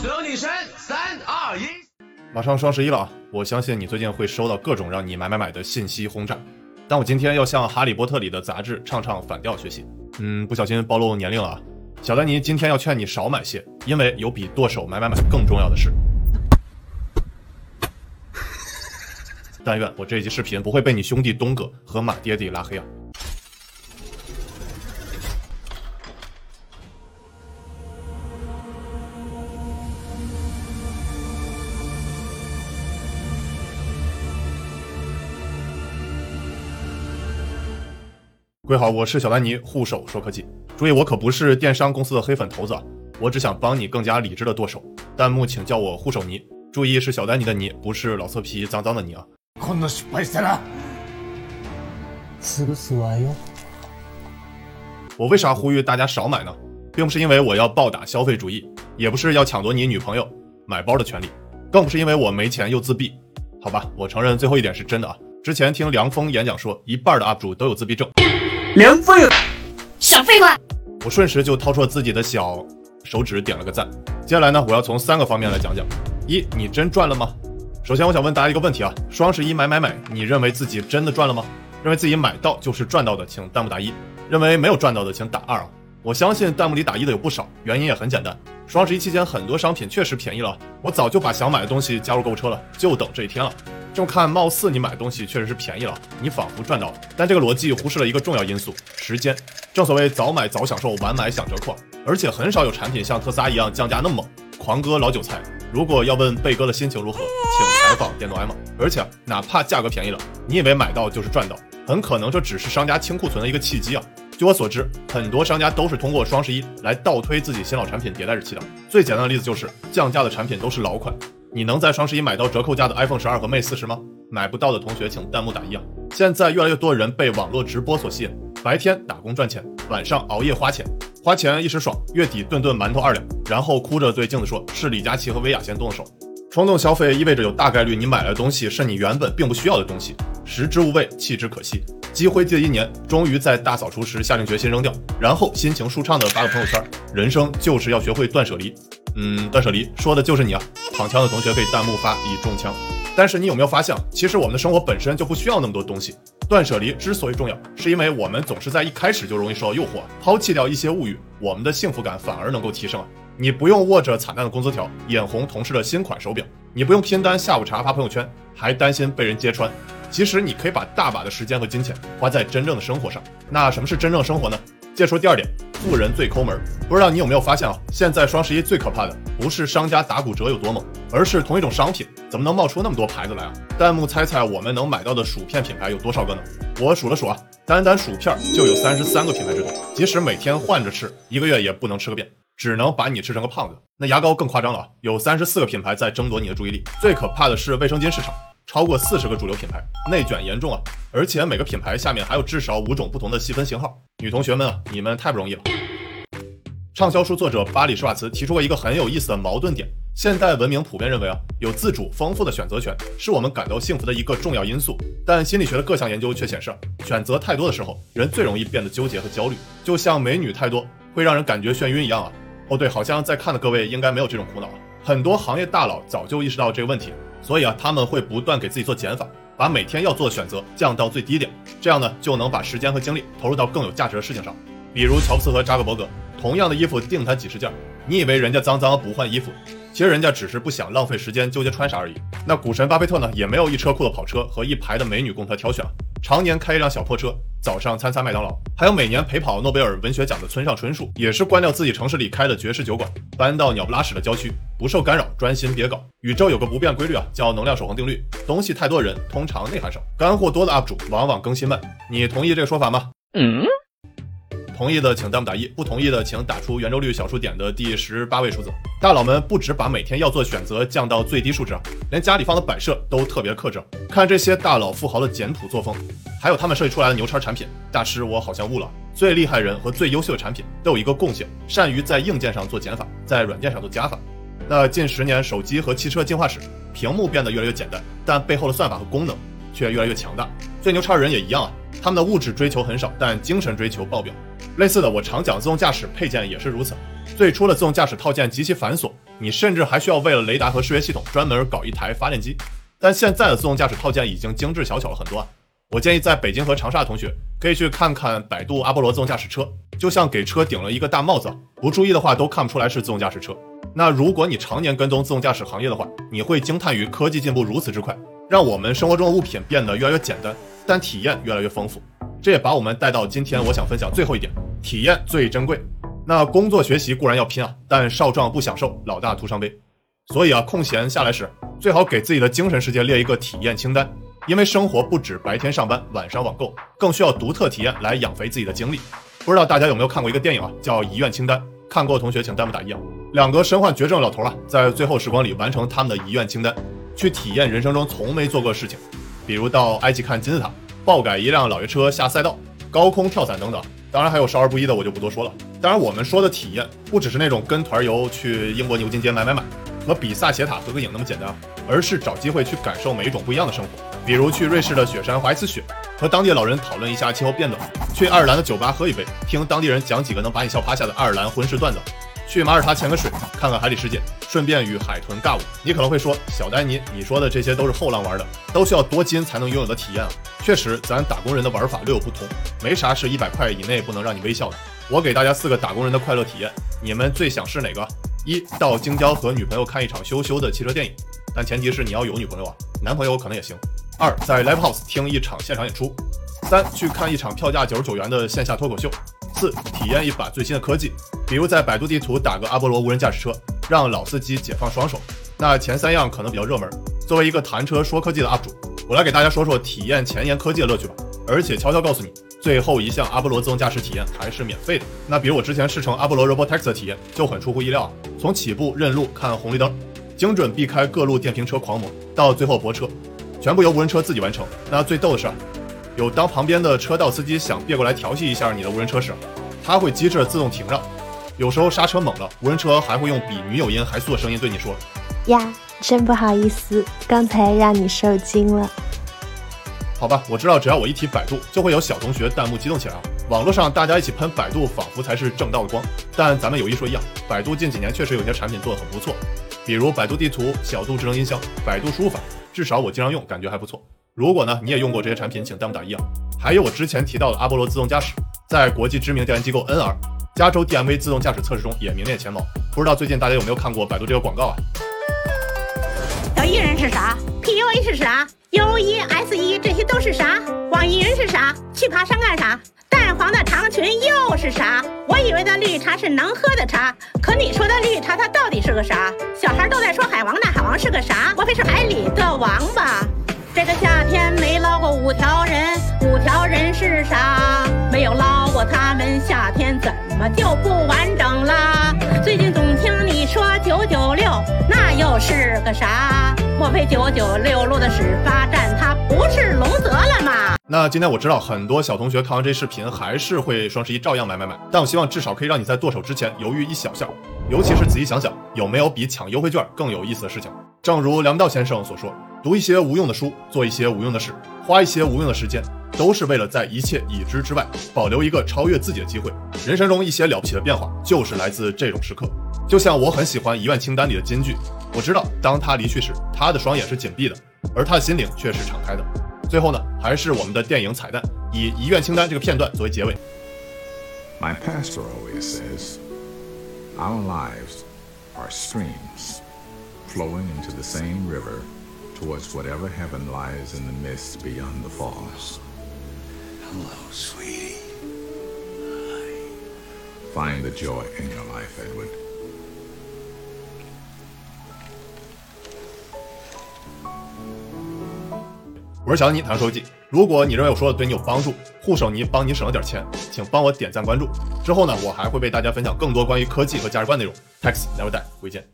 所有女神，三二一。马上双十一了啊！我相信你最近会收到各种让你买买买的信息轰炸，但我今天要向《哈利波特》里的杂志唱唱反调学习。嗯，不小心暴露年龄了啊！小丹尼今天要劝你少买些，因为有比剁手买买买更重要的事。但愿我这一集视频不会被你兄弟东哥和马爹地拉黑啊！各位好，我是小丹尼，护手说科技。注意，我可不是电商公司的黑粉头子，我只想帮你更加理智的剁手。弹幕请叫我护手泥，注意是小丹尼的尼，不是老色皮脏脏的尼啊。我为啥呼吁大家少买呢？并不是因为我要暴打消费主义，也不是要抢夺你女朋友买包的权利，更不是因为我没钱又自闭。好吧，我承认最后一点是真的啊。之前听梁峰演讲说，一半的 UP 主都有自闭症。梁峰少废话，我瞬时就掏出了自己的小手指点了个赞。接下来呢，我要从三个方面来讲讲：一，你真赚了吗？首先，我想问大家一个问题啊：双十一买买买，你认为自己真的赚了吗？认为自己买到就是赚到的，请弹幕打一；认为没有赚到的，请打二啊！我相信弹幕里打一的有不少，原因也很简单：双十一期间很多商品确实便宜了，我早就把想买的东西加入购物车了，就等这一天了。这么看，貌似你买的东西确实是便宜了，你仿佛赚到了。但这个逻辑忽视了一个重要因素：时间。正所谓早买早享受，晚买享折扣。而且很少有产品像特斯拉一样降价那么猛，狂割老韭菜。如果要问贝哥的心情如何，请采访电动 M。而且哪怕价格便宜了，你以为买到就是赚到，很可能这只是商家清库存的一个契机啊。据我所知，很多商家都是通过双十一来倒推自己新老产品迭代日期的。最简单的例子就是降价的产品都是老款。你能在双十一买到折扣价的 iPhone 十二和 Mate 四十吗？买不到的同学请弹幕打一啊！现在越来越多的人被网络直播所吸引，白天打工赚钱，晚上熬夜花钱，花钱一时爽，月底顿顿馒头二两，然后哭着对镜子说：“是李佳琦和薇娅先动的手。”冲动消费意味着有大概率你买来的东西是你原本并不需要的东西，食之无味，弃之可惜。积灰积了一年，终于在大扫除时下定决心扔掉，然后心情舒畅的发个朋友圈：“人生就是要学会断舍离。”嗯，断舍离说的就是你啊！躺枪的同学可以弹幕发已中枪。但是你有没有发现，其实我们的生活本身就不需要那么多东西。断舍离之所以重要，是因为我们总是在一开始就容易受到诱惑，抛弃掉一些物欲，我们的幸福感反而能够提升啊！你不用握着惨淡的工资条，眼红同事的新款手表；你不用拼单下午茶发朋友圈，还担心被人揭穿。其实你可以把大把的时间和金钱花在真正的生活上。那什么是真正生活呢？接着说第二点，富人最抠门。不知道你有没有发现啊？现在双十一最可怕的不是商家打骨折有多猛，而是同一种商品怎么能冒出那么多牌子来啊？弹幕猜猜我们能买到的薯片品牌有多少个呢？我数了数啊，单单薯片就有三十三个品牌之多。即使每天换着吃，一个月也不能吃个遍，只能把你吃成个胖子。那牙膏更夸张了啊，有三十四个品牌在争夺你的注意力。最可怕的是卫生巾市场。超过四十个主流品牌，内卷严重啊！而且每个品牌下面还有至少五种不同的细分型号。女同学们啊，你们太不容易了。畅销书作者巴里施瓦茨提出过一个很有意思的矛盾点：现代文明普遍认为啊，有自主丰富的选择权是我们感到幸福的一个重要因素。但心理学的各项研究却显示，选择太多的时候，人最容易变得纠结和焦虑，就像美女太多会让人感觉眩晕一样啊！哦对，好像在看的各位应该没有这种苦恼啊。很多行业大佬早就意识到这个问题。所以啊，他们会不断给自己做减法，把每天要做的选择降到最低点，这样呢就能把时间和精力投入到更有价值的事情上。比如乔布斯和扎克伯格，同样的衣服定他几十件，你以为人家脏脏不换衣服，其实人家只是不想浪费时间纠结穿啥而已。那股神巴菲特呢，也没有一车库的跑车和一排的美女供他挑选，常年开一辆小破车，早上餐餐麦当劳。还有每年陪跑诺贝尔文学奖的村上春树，也是关掉自己城市里开的爵士酒馆，搬到鸟不拉屎的郊区。不受干扰，专心别搞。宇宙有个不变规律啊，叫能量守恒定律。东西太多人，通常内涵少；干货多的 UP 主，往往更新慢。你同意这个说法吗？嗯。同意的请弹幕打一，不同意的请打出圆周率小数点的第十八位数字。大佬们不止把每天要做选择降到最低数值，连家里放的摆设都特别克制。看这些大佬富豪的简朴作风，还有他们设计出来的牛叉产品。大师，我好像悟了，最厉害人和最优秀的产品都有一个共性，善于在硬件上做减法，在软件上做加法。那近十年，手机和汽车进化史，屏幕变得越来越简单，但背后的算法和功能却越来越强大。最牛叉的人也一样啊，他们的物质追求很少，但精神追求爆表。类似的，我常讲自动驾驶配件也是如此。最初的自动驾驶套件极其繁琐，你甚至还需要为了雷达和视觉系统专门搞一台发电机。但现在的自动驾驶套件已经精致小巧了很多啊！我建议在北京和长沙的同学可以去看看百度阿波罗自动驾驶车，就像给车顶了一个大帽子，不注意的话都看不出来是自动驾驶车。那如果你常年跟踪自动驾驶行业的话，你会惊叹于科技进步如此之快，让我们生活中的物品变得越来越简单，但体验越来越丰富。这也把我们带到今天我想分享最后一点：体验最珍贵。那工作学习固然要拼啊，但少壮不享受，老大徒伤悲。所以啊，空闲下来时，最好给自己的精神世界列一个体验清单，因为生活不止白天上班，晚上网购，更需要独特体验来养肥自己的精力。不知道大家有没有看过一个电影啊，叫《遗愿清单》？看过的同学请弹幕打一啊。两个身患绝症的老头啊，在最后时光里完成他们的遗愿清单，去体验人生中从没做过的事情，比如到埃及看金字塔，爆改一辆老爷车下赛道，高空跳伞等等。当然还有少儿不宜的，我就不多说了。当然，我们说的体验不只是那种跟团游去英国牛津街买买买。和比萨斜塔合个影那么简单，而是找机会去感受每一种不一样的生活。比如去瑞士的雪山滑一次雪，和当地老人讨论一下气候变暖；去爱尔兰的酒吧喝一杯，听当地人讲几个能把你笑趴下的爱尔兰婚事段子；去马耳他潜个水，看看海底世界，顺便与海豚尬舞。你可能会说，小丹尼，你说的这些都是后浪玩的，都需要多金才能拥有的体验啊。确实，咱打工人的玩法略有不同，没啥是一百块以内不能让你微笑的。我给大家四个打工人的快乐体验，你们最想是哪个？一到京郊和女朋友看一场羞羞的汽车电影，但前提是你要有女朋友啊，男朋友可能也行。二在 live house 听一场现场演出。三去看一场票价九十九元的线下脱口秀。四体验一把最新的科技，比如在百度地图打个阿波罗无人驾驶车，让老司机解放双手。那前三样可能比较热门。作为一个谈车说科技的 UP 主，我来给大家说说体验前沿科技的乐趣吧。而且悄悄告诉你。最后一项阿波罗自动驾驶体验还是免费的。那比如我之前试乘阿波罗 Robotaxi 的体验就很出乎意料啊，从起步认路看红绿灯，精准避开各路电瓶车狂魔，到最后泊车，全部由无人车自己完成。那最逗的是，有当旁边的车道司机想别过来调戏一下你的无人车时，它会机智自动停让，有时候刹车猛了，无人车还会用比女友音还素的声音对你说：“呀，真不好意思，刚才让你受惊了。”好吧，我知道，只要我一提百度，就会有小同学弹幕激动起来啊！网络上大家一起喷百度，仿佛才是正道的光。但咱们有一说一啊，百度近几年确实有些产品做得很不错，比如百度地图、小度智能音箱、百度输入法，至少我经常用，感觉还不错。如果呢你也用过这些产品，请弹幕打一啊！还有我之前提到的阿波罗自动驾驶，在国际知名调研机构 NR 加州 DMV 自动驾驶测试中也名列前茅。不知道最近大家有没有看过百度这个广告啊？小艺人是啥？PUA 是啥？U E S E 这些都是啥？网易云是啥？去爬山干啥？淡黄的长裙又是啥？我以为的绿茶是能喝的茶，可你说的绿茶它到底是个啥？小孩都在说海王那，海王是个啥？莫非是海里的王八？这个夏天没捞过五条人，五条人是啥？没有捞过他们，夏天怎么就不完整啦？最近总听你说九九六，那又是个啥？莫非九九六路的始发站，它不是龙泽了吗？那今天我知道很多小同学看完这视频还是会双十一照样买买买，但我希望至少可以让你在剁手之前犹豫一小下，尤其是仔细想想有没有比抢优惠券更有意思的事情。正如梁道先生所说，读一些无用的书，做一些无用的事，花一些无用的时间，都是为了在一切已知之外保留一个超越自己的机会。人生中一些了不起的变化，就是来自这种时刻。就像我很喜欢遗愿清单里的金句，我知道当他离去时，他的双眼是紧闭的，而他的心灵却是敞开的。最后呢，还是我们的电影彩蛋，以遗愿清单这个片段作为结尾。My pastor always says, our lives are streams flowing into the same river towards whatever heaven lies in the mist beyond the falls. Hello, sweetie. Find the joy in your life, Edward. 我是小尼，谈手机。如果你认为我说的对你有帮助，护手尼帮你省了点钱，请帮我点赞关注。之后呢，我还会为大家分享更多关于科技和价值观内容。Taxi never die，回见。